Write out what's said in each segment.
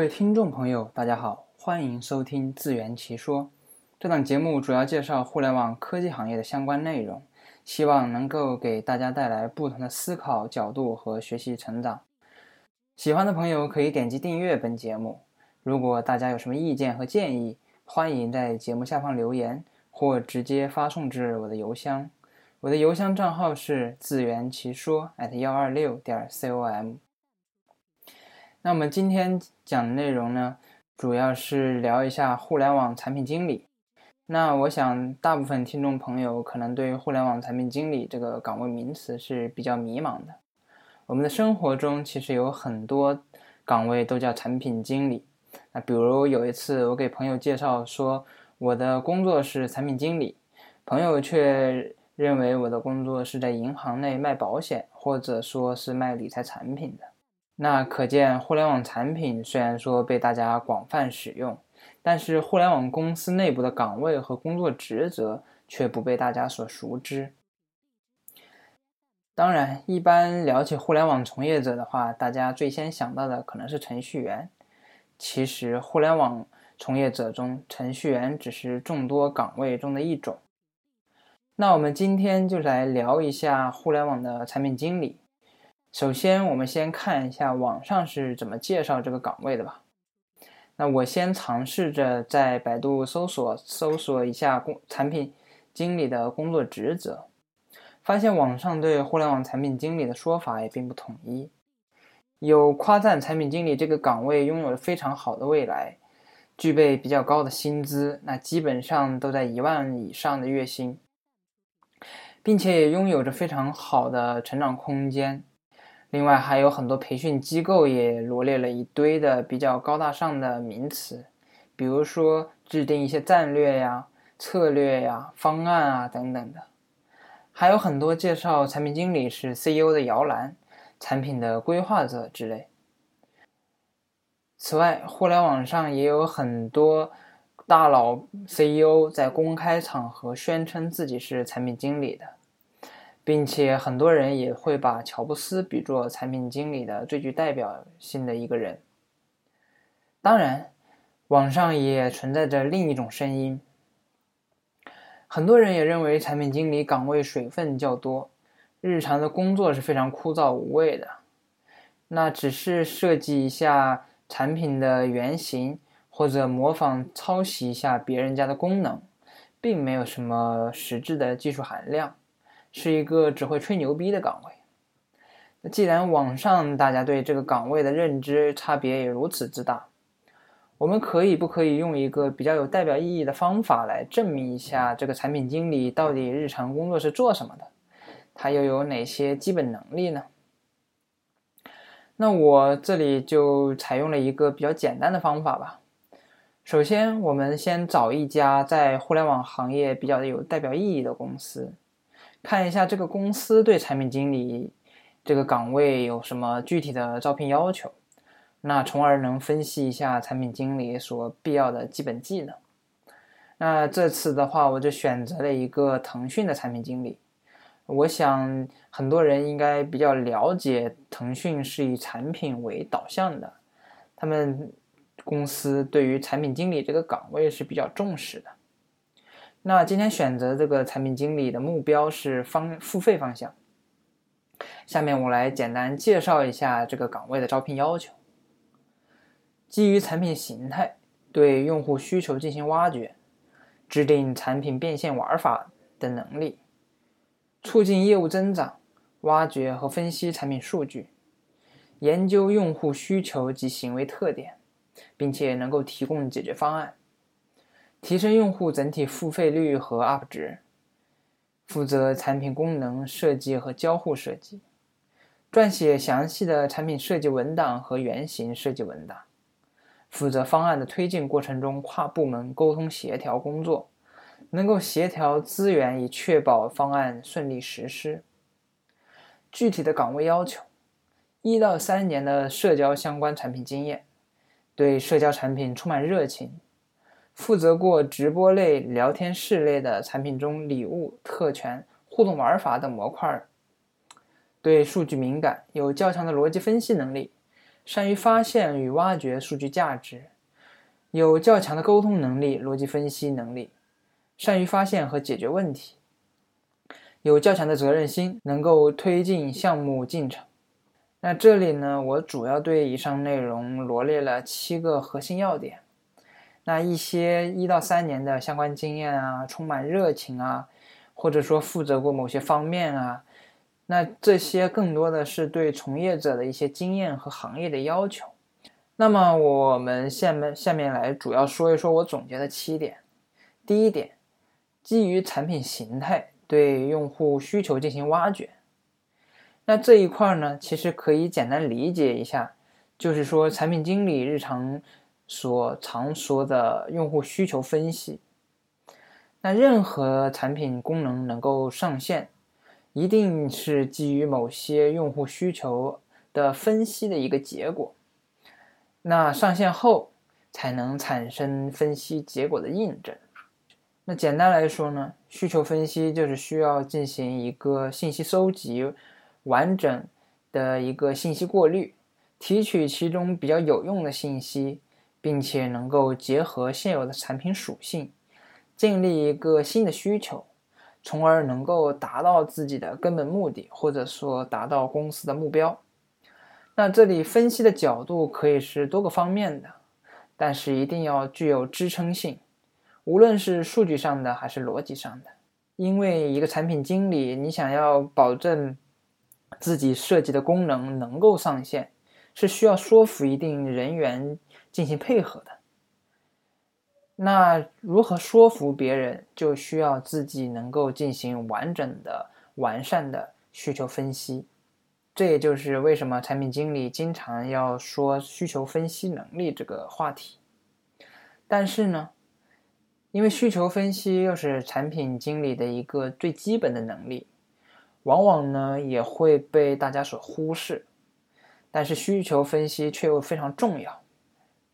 各位听众朋友，大家好，欢迎收听自圆其说。这档节目主要介绍互联网科技行业的相关内容，希望能够给大家带来不同的思考角度和学习成长。喜欢的朋友可以点击订阅本节目。如果大家有什么意见和建议，欢迎在节目下方留言，或直接发送至我的邮箱。我的邮箱账号是自圆其说 at 幺二六点 com。那我们今天讲的内容呢，主要是聊一下互联网产品经理。那我想，大部分听众朋友可能对互联网产品经理这个岗位名词是比较迷茫的。我们的生活中其实有很多岗位都叫产品经理。那比如有一次，我给朋友介绍说我的工作是产品经理，朋友却认为我的工作是在银行内卖保险，或者说是卖理财产品的。那可见，互联网产品虽然说被大家广泛使用，但是互联网公司内部的岗位和工作职责却不被大家所熟知。当然，一般聊起互联网从业者的话，大家最先想到的可能是程序员。其实，互联网从业者中，程序员只是众多岗位中的一种。那我们今天就来聊一下互联网的产品经理。首先，我们先看一下网上是怎么介绍这个岗位的吧。那我先尝试着在百度搜索搜索一下工产品经理的工作职责，发现网上对互联网产品经理的说法也并不统一。有夸赞产品经理这个岗位拥有非常好的未来，具备比较高的薪资，那基本上都在一万以上的月薪，并且也拥有着非常好的成长空间。另外还有很多培训机构也罗列了一堆的比较高大上的名词，比如说制定一些战略呀、策略呀、方案啊等等的，还有很多介绍产品经理是 CEO 的摇篮。产品的规划者之类。此外，互联网上也有很多大佬 CEO 在公开场合宣称自己是产品经理的，并且很多人也会把乔布斯比作产品经理的最具代表性的一个人。当然，网上也存在着另一种声音，很多人也认为产品经理岗位水分较多。日常的工作是非常枯燥无味的，那只是设计一下产品的原型，或者模仿抄袭一下别人家的功能，并没有什么实质的技术含量，是一个只会吹牛逼的岗位。那既然网上大家对这个岗位的认知差别也如此之大，我们可以不可以用一个比较有代表意义的方法来证明一下这个产品经理到底日常工作是做什么的？他又有哪些基本能力呢？那我这里就采用了一个比较简单的方法吧。首先，我们先找一家在互联网行业比较有代表意义的公司，看一下这个公司对产品经理这个岗位有什么具体的招聘要求，那从而能分析一下产品经理所必要的基本技能。那这次的话，我就选择了一个腾讯的产品经理。我想很多人应该比较了解，腾讯是以产品为导向的，他们公司对于产品经理这个岗位是比较重视的。那今天选择这个产品经理的目标是方付费方向。下面我来简单介绍一下这个岗位的招聘要求：基于产品形态，对用户需求进行挖掘，制定产品变现玩法的能力。促进业务增长，挖掘和分析产品数据，研究用户需求及行为特点，并且能够提供解决方案，提升用户整体付费率和 UP 值。负责产品功能设计和交互设计，撰写详细的产品设计文档和原型设计文档，负责方案的推进过程中跨部门沟通协调工作。能够协调资源以确保方案顺利实施。具体的岗位要求：一到三年的社交相关产品经验，对社交产品充满热情，负责过直播类、聊天室类的产品中礼物、特权、互动玩法等模块，对数据敏感，有较强的逻辑分析能力，善于发现与挖掘数据价值，有较强的沟通能力、逻辑分析能力，善于发现和解决问题，有较强的责任心，能够推进项目进程。那这里呢，我主要对以上内容罗列了七个核心要点。那一些一到三年的相关经验啊，充满热情啊，或者说负责过某些方面啊，那这些更多的是对从业者的一些经验和行业的要求。那么我们下面下面来主要说一说我总结的七点。第一点，基于产品形态对用户需求进行挖掘。那这一块呢，其实可以简单理解一下，就是说产品经理日常所常说的用户需求分析。那任何产品功能能够上线，一定是基于某些用户需求的分析的一个结果。那上线后才能产生分析结果的印证。那简单来说呢，需求分析就是需要进行一个信息收集。完整的一个信息过滤，提取其中比较有用的信息，并且能够结合现有的产品属性，建立一个新的需求，从而能够达到自己的根本目的，或者说达到公司的目标。那这里分析的角度可以是多个方面的，但是一定要具有支撑性，无论是数据上的还是逻辑上的。因为一个产品经理，你想要保证。自己设计的功能能够上线，是需要说服一定人员进行配合的。那如何说服别人，就需要自己能够进行完整的、完善的需求分析。这也就是为什么产品经理经常要说需求分析能力这个话题。但是呢，因为需求分析又是产品经理的一个最基本的能力。往往呢也会被大家所忽视，但是需求分析却又非常重要。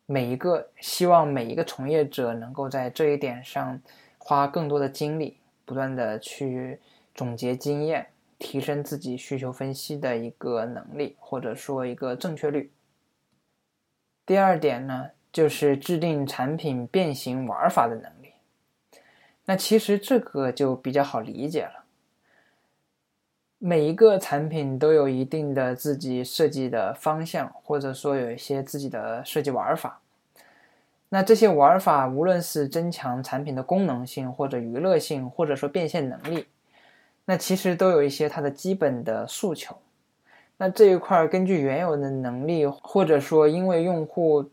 每一个希望每一个从业者能够在这一点上花更多的精力，不断的去总结经验，提升自己需求分析的一个能力，或者说一个正确率。第二点呢，就是制定产品变形玩法的能力。那其实这个就比较好理解了。每一个产品都有一定的自己设计的方向，或者说有一些自己的设计玩法。那这些玩法，无论是增强产品的功能性，或者娱乐性，或者说变现能力，那其实都有一些它的基本的诉求。那这一块根据原有的能力，或者说因为用户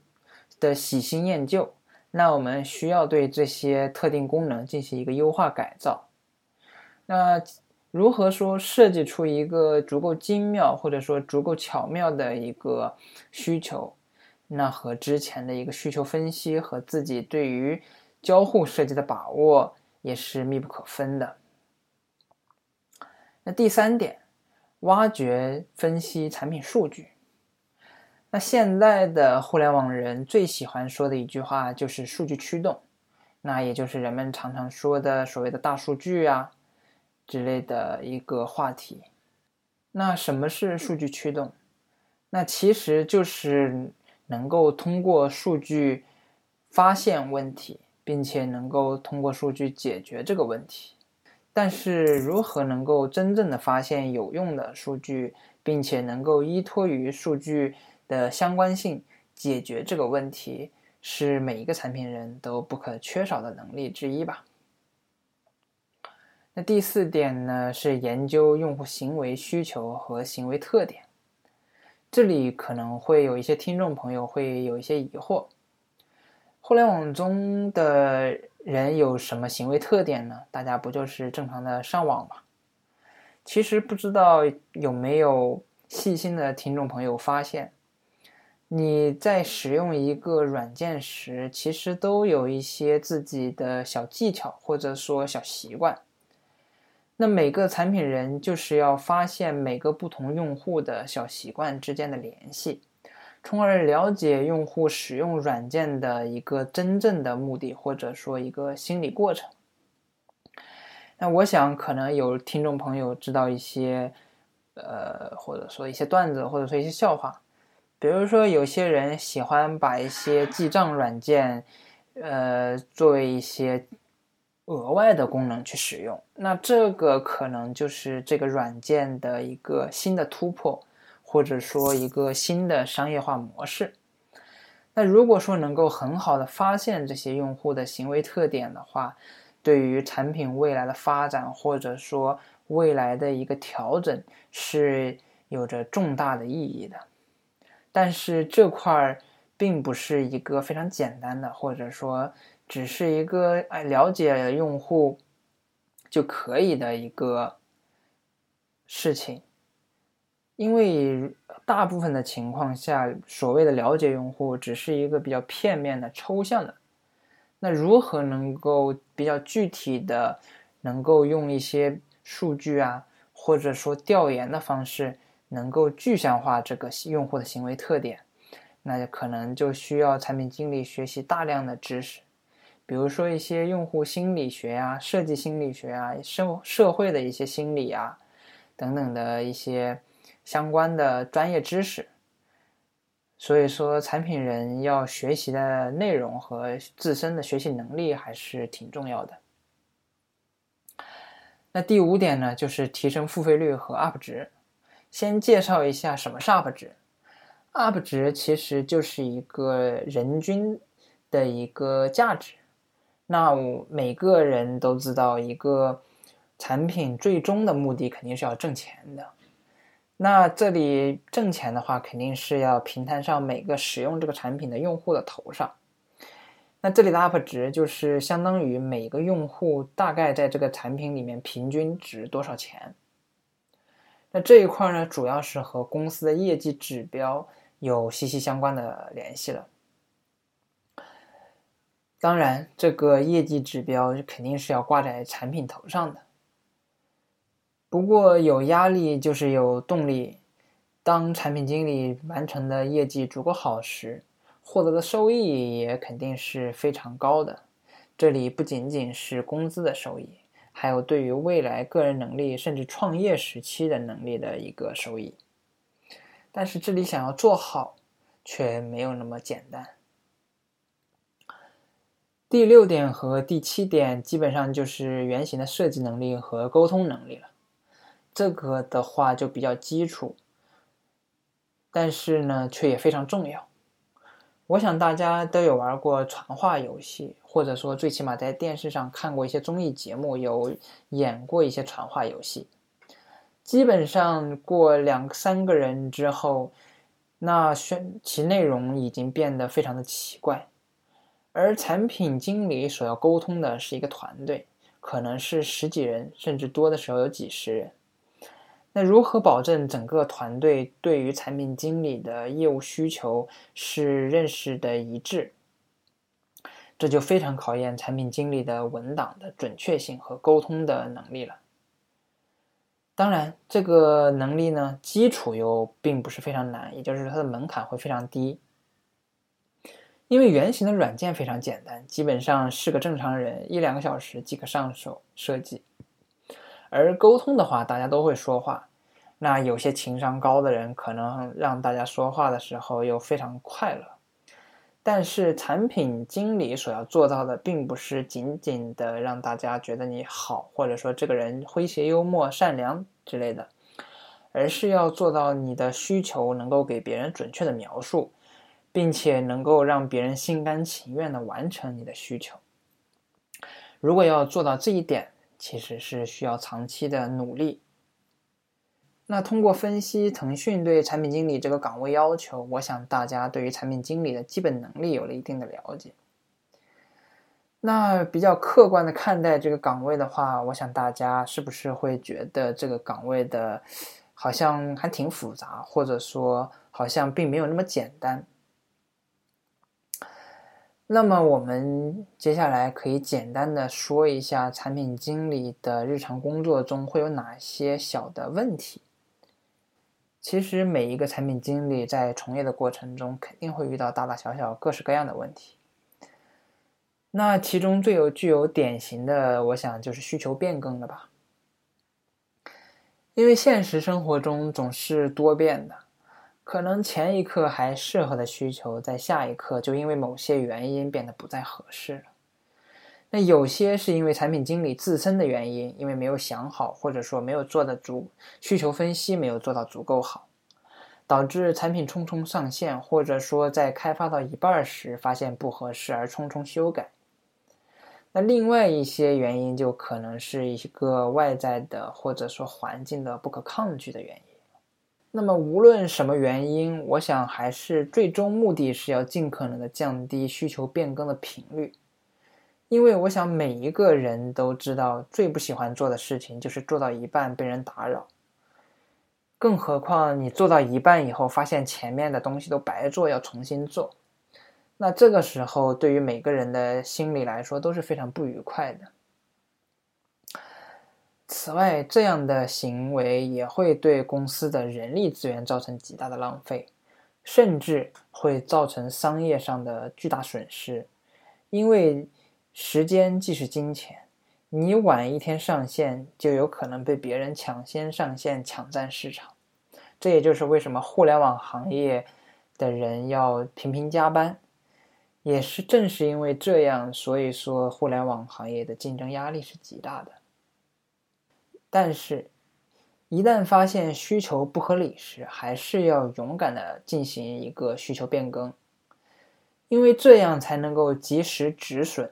的喜新厌旧，那我们需要对这些特定功能进行一个优化改造。那。如何说设计出一个足够精妙或者说足够巧妙的一个需求？那和之前的一个需求分析和自己对于交互设计的把握也是密不可分的。那第三点，挖掘分析产品数据。那现在的互联网人最喜欢说的一句话就是数据驱动，那也就是人们常常说的所谓的大数据啊。之类的一个话题，那什么是数据驱动？那其实就是能够通过数据发现问题，并且能够通过数据解决这个问题。但是如何能够真正的发现有用的数据，并且能够依托于数据的相关性解决这个问题，是每一个产品人都不可缺少的能力之一吧。那第四点呢，是研究用户行为需求和行为特点。这里可能会有一些听众朋友会有一些疑惑：互联网中的人有什么行为特点呢？大家不就是正常的上网吗？其实不知道有没有细心的听众朋友发现，你在使用一个软件时，其实都有一些自己的小技巧或者说小习惯。那每个产品人就是要发现每个不同用户的小习惯之间的联系，从而了解用户使用软件的一个真正的目的，或者说一个心理过程。那我想，可能有听众朋友知道一些，呃，或者说一些段子，或者说一些笑话，比如说，有些人喜欢把一些记账软件，呃，作为一些额外的功能去使用，那这个可能就是这个软件的一个新的突破，或者说一个新的商业化模式。那如果说能够很好的发现这些用户的行为特点的话，对于产品未来的发展，或者说未来的一个调整，是有着重大的意义的。但是这块儿并不是一个非常简单的，或者说只是一个哎了解用户就可以的一个事情，因为大部分的情况下，所谓的了解用户只是一个比较片面的、抽象的。那如何能够比较具体的，能够用一些数据啊，或者说调研的方式？能够具象化这个用户的行为特点，那就可能就需要产品经理学习大量的知识，比如说一些用户心理学啊、设计心理学啊、社社会的一些心理啊等等的一些相关的专业知识。所以说，产品人要学习的内容和自身的学习能力还是挺重要的。那第五点呢，就是提升付费率和 UP 值。先介绍一下什么是 UP 值，UP 值其实就是一个人均的一个价值。那我每个人都知道，一个产品最终的目的肯定是要挣钱的。那这里挣钱的话，肯定是要平摊上每个使用这个产品的用户的头上。那这里的 UP 值就是相当于每个用户大概在这个产品里面平均值多少钱。那这一块呢，主要是和公司的业绩指标有息息相关的联系了。当然，这个业绩指标肯定是要挂在产品头上的。不过，有压力就是有动力。当产品经理完成的业绩足够好时，获得的收益也肯定是非常高的。这里不仅仅是工资的收益。还有对于未来个人能力甚至创业时期的能力的一个收益，但是这里想要做好，却没有那么简单。第六点和第七点基本上就是原型的设计能力和沟通能力了，这个的话就比较基础，但是呢却也非常重要。我想大家都有玩过传话游戏，或者说最起码在电视上看过一些综艺节目，有演过一些传话游戏。基本上过两三个人之后，那宣其内容已经变得非常的奇怪。而产品经理所要沟通的是一个团队，可能是十几人，甚至多的时候有几十人。那如何保证整个团队对于产品经理的业务需求是认识的一致？这就非常考验产品经理的文档的准确性和沟通的能力了。当然，这个能力呢，基础又并不是非常难，也就是它的门槛会非常低。因为原型的软件非常简单，基本上是个正常人一两个小时即可上手设计。而沟通的话，大家都会说话，那有些情商高的人可能让大家说话的时候又非常快乐。但是产品经理所要做到的，并不是仅仅的让大家觉得你好，或者说这个人诙谐幽默、善良之类的，而是要做到你的需求能够给别人准确的描述，并且能够让别人心甘情愿的完成你的需求。如果要做到这一点，其实是需要长期的努力。那通过分析腾讯对产品经理这个岗位要求，我想大家对于产品经理的基本能力有了一定的了解。那比较客观的看待这个岗位的话，我想大家是不是会觉得这个岗位的好像还挺复杂，或者说好像并没有那么简单？那么我们接下来可以简单的说一下产品经理的日常工作中会有哪些小的问题。其实每一个产品经理在从业的过程中，肯定会遇到大大小小各式各样的问题。那其中最有具有典型的，我想就是需求变更了吧？因为现实生活中总是多变的，可能前一刻还适合的需求，在下一刻就因为某些原因变得不再合适了。那有些是因为产品经理自身的原因，因为没有想好，或者说没有做的足需求分析没有做到足够好，导致产品匆匆上线，或者说在开发到一半时发现不合适而匆匆修改。那另外一些原因就可能是一个外在的，或者说环境的不可抗拒的原因。那么无论什么原因，我想还是最终目的是要尽可能的降低需求变更的频率。因为我想每一个人都知道，最不喜欢做的事情就是做到一半被人打扰。更何况你做到一半以后，发现前面的东西都白做，要重新做，那这个时候对于每个人的心理来说都是非常不愉快的。此外，这样的行为也会对公司的人力资源造成极大的浪费，甚至会造成商业上的巨大损失，因为。时间既是金钱，你晚一天上线，就有可能被别人抢先上线，抢占市场。这也就是为什么互联网行业的人要频频加班，也是正是因为这样，所以说互联网行业的竞争压力是极大的。但是，一旦发现需求不合理时，还是要勇敢的进行一个需求变更，因为这样才能够及时止损。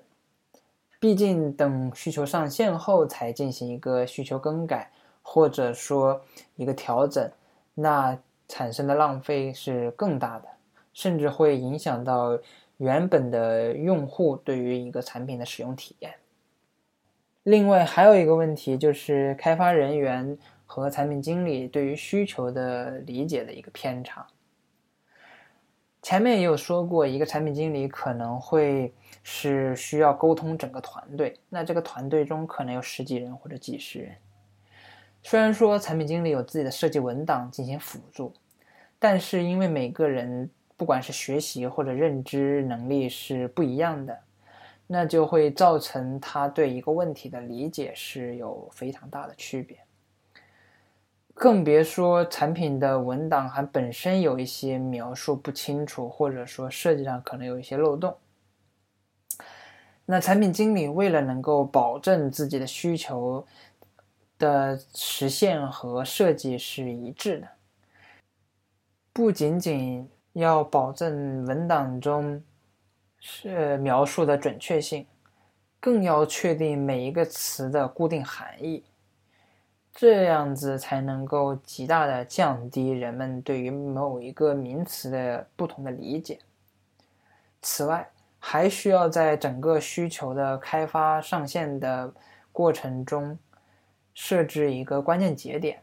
毕竟，等需求上线后才进行一个需求更改，或者说一个调整，那产生的浪费是更大的，甚至会影响到原本的用户对于一个产品的使用体验。另外，还有一个问题就是开发人员和产品经理对于需求的理解的一个偏差。前面也有说过，一个产品经理可能会是需要沟通整个团队，那这个团队中可能有十几人或者几十人。虽然说产品经理有自己的设计文档进行辅助，但是因为每个人不管是学习或者认知能力是不一样的，那就会造成他对一个问题的理解是有非常大的区别。更别说产品的文档还本身有一些描述不清楚，或者说设计上可能有一些漏洞。那产品经理为了能够保证自己的需求的实现和设计是一致的，不仅仅要保证文档中是描述的准确性，更要确定每一个词的固定含义。这样子才能够极大的降低人们对于某一个名词的不同的理解。此外，还需要在整个需求的开发上线的过程中设置一个关键节点，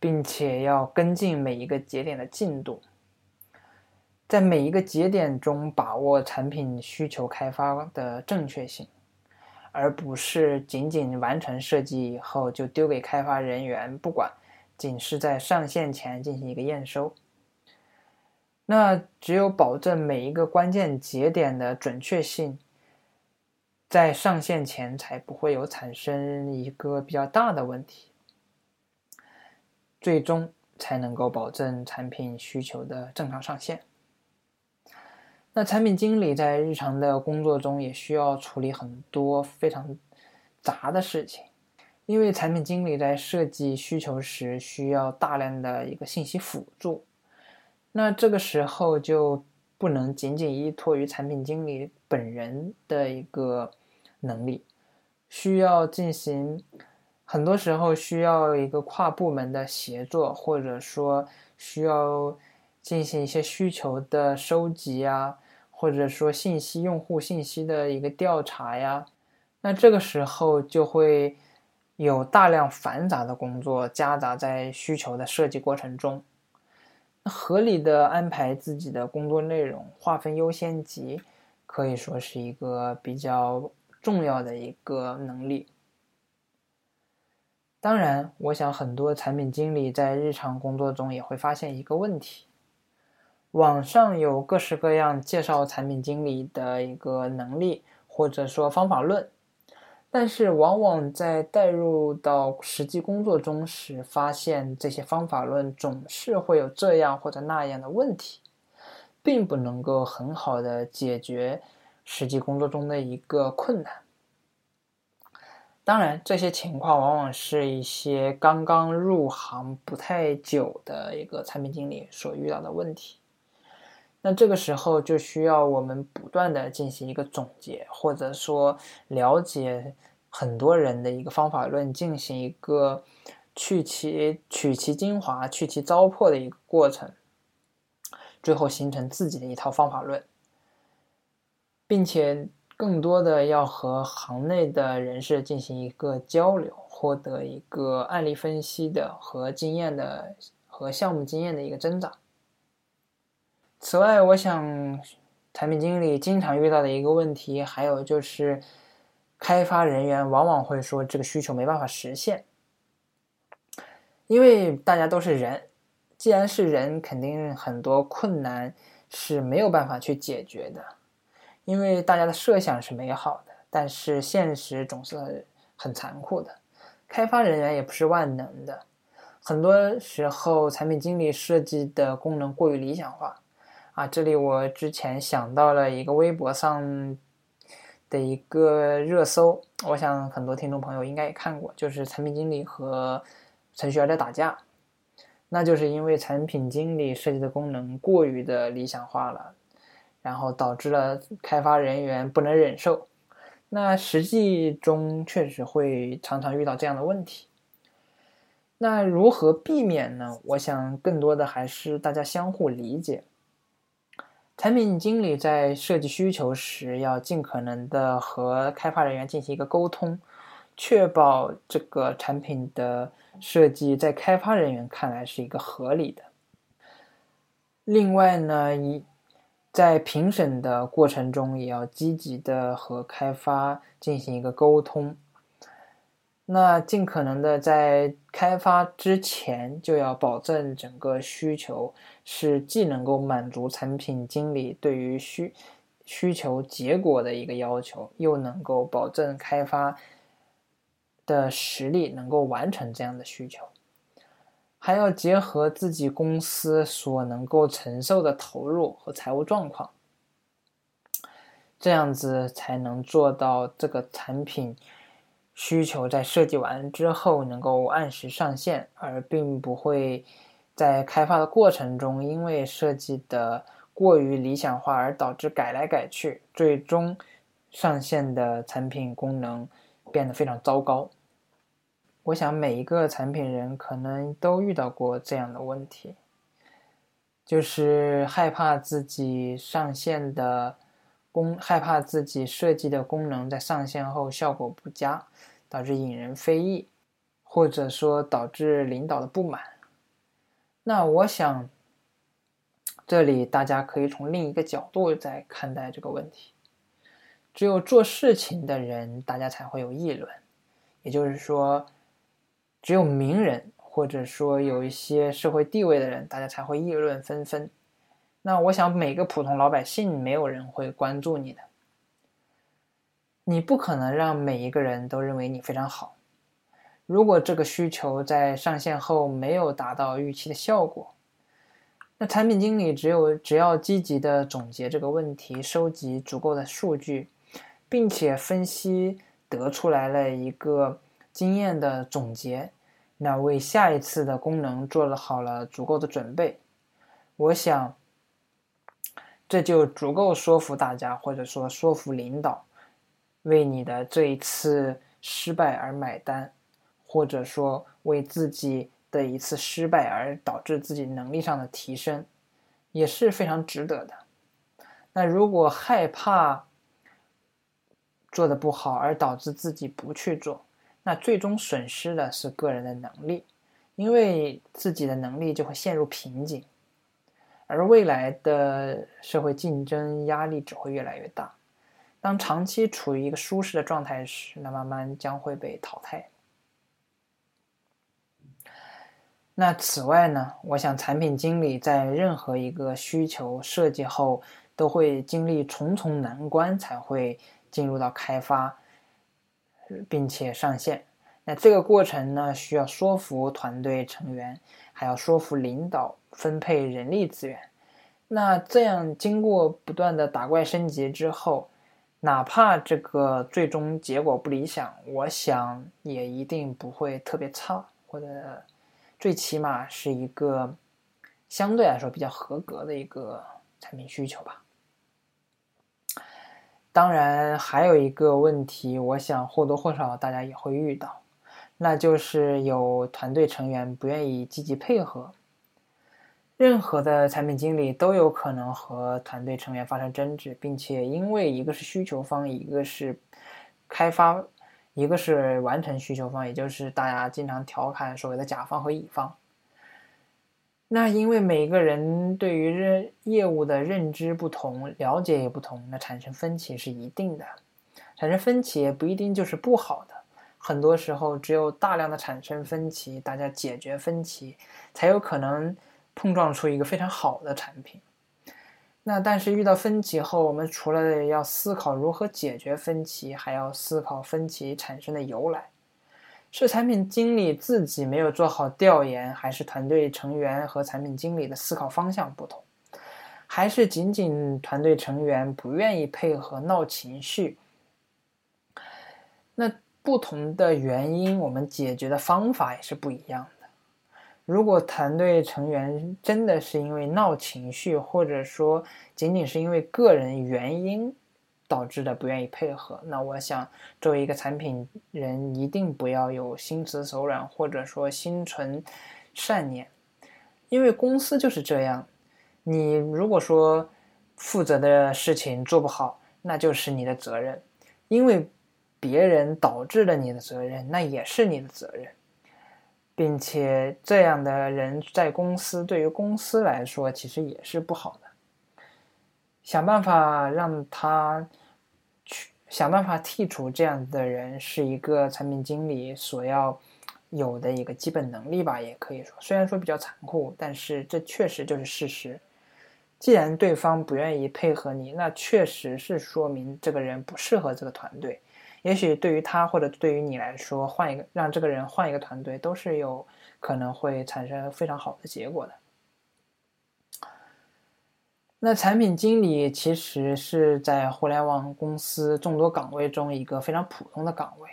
并且要跟进每一个节点的进度，在每一个节点中把握产品需求开发的正确性。而不是仅仅完成设计以后就丢给开发人员不管，仅是在上线前进行一个验收。那只有保证每一个关键节点的准确性，在上线前才不会有产生一个比较大的问题，最终才能够保证产品需求的正常上线。那产品经理在日常的工作中也需要处理很多非常杂的事情，因为产品经理在设计需求时需要大量的一个信息辅助，那这个时候就不能仅仅依托于产品经理本人的一个能力，需要进行很多时候需要一个跨部门的协作，或者说需要。进行一些需求的收集呀，或者说信息用户信息的一个调查呀，那这个时候就会有大量繁杂的工作夹杂在需求的设计过程中。合理的安排自己的工作内容，划分优先级，可以说是一个比较重要的一个能力。当然，我想很多产品经理在日常工作中也会发现一个问题。网上有各式各样介绍产品经理的一个能力或者说方法论，但是往往在带入到实际工作中时，发现这些方法论总是会有这样或者那样的问题，并不能够很好的解决实际工作中的一个困难。当然，这些情况往往是一些刚刚入行不太久的一个产品经理所遇到的问题。那这个时候就需要我们不断的进行一个总结，或者说了解很多人的一个方法论，进行一个去其取其精华、去其糟粕的一个过程，最后形成自己的一套方法论，并且更多的要和行内的人士进行一个交流，获得一个案例分析的和经验的和项目经验的一个增长。此外，我想，产品经理经常遇到的一个问题，还有就是，开发人员往往会说这个需求没办法实现，因为大家都是人，既然是人，肯定很多困难是没有办法去解决的，因为大家的设想是美好的，但是现实总是很残酷的，开发人员也不是万能的，很多时候产品经理设计的功能过于理想化。啊，这里我之前想到了一个微博上的一个热搜，我想很多听众朋友应该也看过，就是产品经理和程序员在打架，那就是因为产品经理设计的功能过于的理想化了，然后导致了开发人员不能忍受。那实际中确实会常常遇到这样的问题。那如何避免呢？我想更多的还是大家相互理解。产品经理在设计需求时，要尽可能的和开发人员进行一个沟通，确保这个产品的设计在开发人员看来是一个合理的。另外呢，一在评审的过程中，也要积极的和开发进行一个沟通。那尽可能的在开发之前就要保证整个需求是既能够满足产品经理对于需需求结果的一个要求，又能够保证开发的实力能够完成这样的需求，还要结合自己公司所能够承受的投入和财务状况，这样子才能做到这个产品。需求在设计完之后能够按时上线，而并不会在开发的过程中因为设计的过于理想化而导致改来改去，最终上线的产品功能变得非常糟糕。我想每一个产品人可能都遇到过这样的问题，就是害怕自己上线的功，害怕自己设计的功能在上线后效果不佳。导致引人非议，或者说导致领导的不满。那我想，这里大家可以从另一个角度在看待这个问题。只有做事情的人，大家才会有议论。也就是说，只有名人或者说有一些社会地位的人，大家才会议论纷纷。那我想，每个普通老百姓，没有人会关注你的。你不可能让每一个人都认为你非常好。如果这个需求在上线后没有达到预期的效果，那产品经理只有只要积极的总结这个问题，收集足够的数据，并且分析得出来了一个经验的总结，那为下一次的功能做了好了足够的准备，我想这就足够说服大家，或者说说服领导。为你的这一次失败而买单，或者说为自己的一次失败而导致自己能力上的提升，也是非常值得的。那如果害怕做的不好而导致自己不去做，那最终损失的是个人的能力，因为自己的能力就会陷入瓶颈，而未来的社会竞争压力只会越来越大。当长期处于一个舒适的状态时，那慢慢将会被淘汰。那此外呢？我想，产品经理在任何一个需求设计后，都会经历重重难关，才会进入到开发，并且上线。那这个过程呢，需要说服团队成员，还要说服领导分配人力资源。那这样经过不断的打怪升级之后，哪怕这个最终结果不理想，我想也一定不会特别差，或者最起码是一个相对来说比较合格的一个产品需求吧。当然，还有一个问题，我想或多或少大家也会遇到。那就是有团队成员不愿意积极配合。任何的产品经理都有可能和团队成员发生争执，并且因为一个是需求方，一个是开发，一个是完成需求方，也就是大家经常调侃所谓的甲方和乙方。那因为每个人对于认业务的认知不同，了解也不同，那产生分歧是一定的。产生分歧也不一定就是不好的。很多时候，只有大量的产生分歧，大家解决分歧，才有可能碰撞出一个非常好的产品。那但是遇到分歧后，我们除了要思考如何解决分歧，还要思考分歧产生的由来：是产品经理自己没有做好调研，还是团队成员和产品经理的思考方向不同，还是仅仅团队成员不愿意配合、闹情绪？那？不同的原因，我们解决的方法也是不一样的。如果团队成员真的是因为闹情绪，或者说仅仅是因为个人原因导致的不愿意配合，那我想作为一个产品人，一定不要有心慈手软，或者说心存善念，因为公司就是这样。你如果说负责的事情做不好，那就是你的责任，因为。别人导致了你的责任，那也是你的责任，并且这样的人在公司对于公司来说其实也是不好的。想办法让他去想办法剔除这样的人，是一个产品经理所要有的一个基本能力吧，也可以说，虽然说比较残酷，但是这确实就是事实。既然对方不愿意配合你，那确实是说明这个人不适合这个团队。也许对于他或者对于你来说，换一个让这个人换一个团队，都是有可能会产生非常好的结果的。那产品经理其实是在互联网公司众多岗位中一个非常普通的岗位，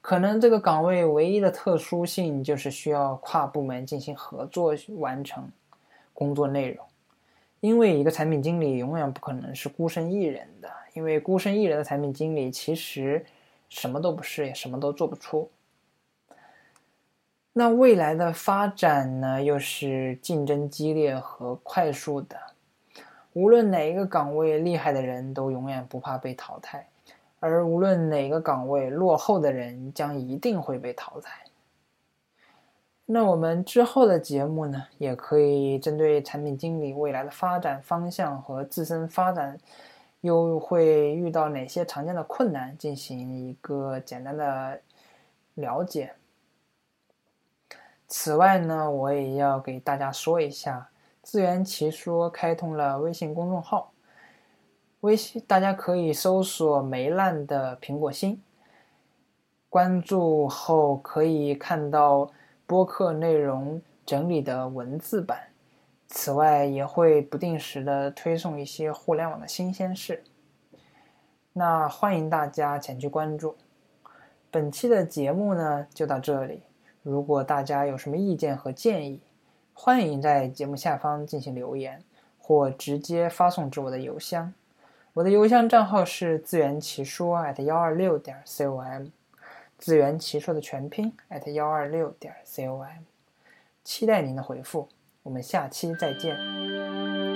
可能这个岗位唯一的特殊性就是需要跨部门进行合作完成工作内容，因为一个产品经理永远不可能是孤身一人的。因为孤身一人的产品经理其实什么都不是，也什么都做不出。那未来的发展呢，又是竞争激烈和快速的。无论哪一个岗位厉害的人都永远不怕被淘汰，而无论哪个岗位落后的人将一定会被淘汰。那我们之后的节目呢，也可以针对产品经理未来的发展方向和自身发展。又会遇到哪些常见的困难？进行一个简单的了解。此外呢，我也要给大家说一下，自圆其说开通了微信公众号，微信大家可以搜索“没烂的苹果心”，关注后可以看到播客内容整理的文字版。此外，也会不定时的推送一些互联网的新鲜事，那欢迎大家前去关注。本期的节目呢就到这里，如果大家有什么意见和建议，欢迎在节目下方进行留言，或直接发送至我的邮箱。我的邮箱账号是自圆其说 at 幺二六点 com，自圆其说的全拼 at 幺二六点 com，期待您的回复。我们下期再见。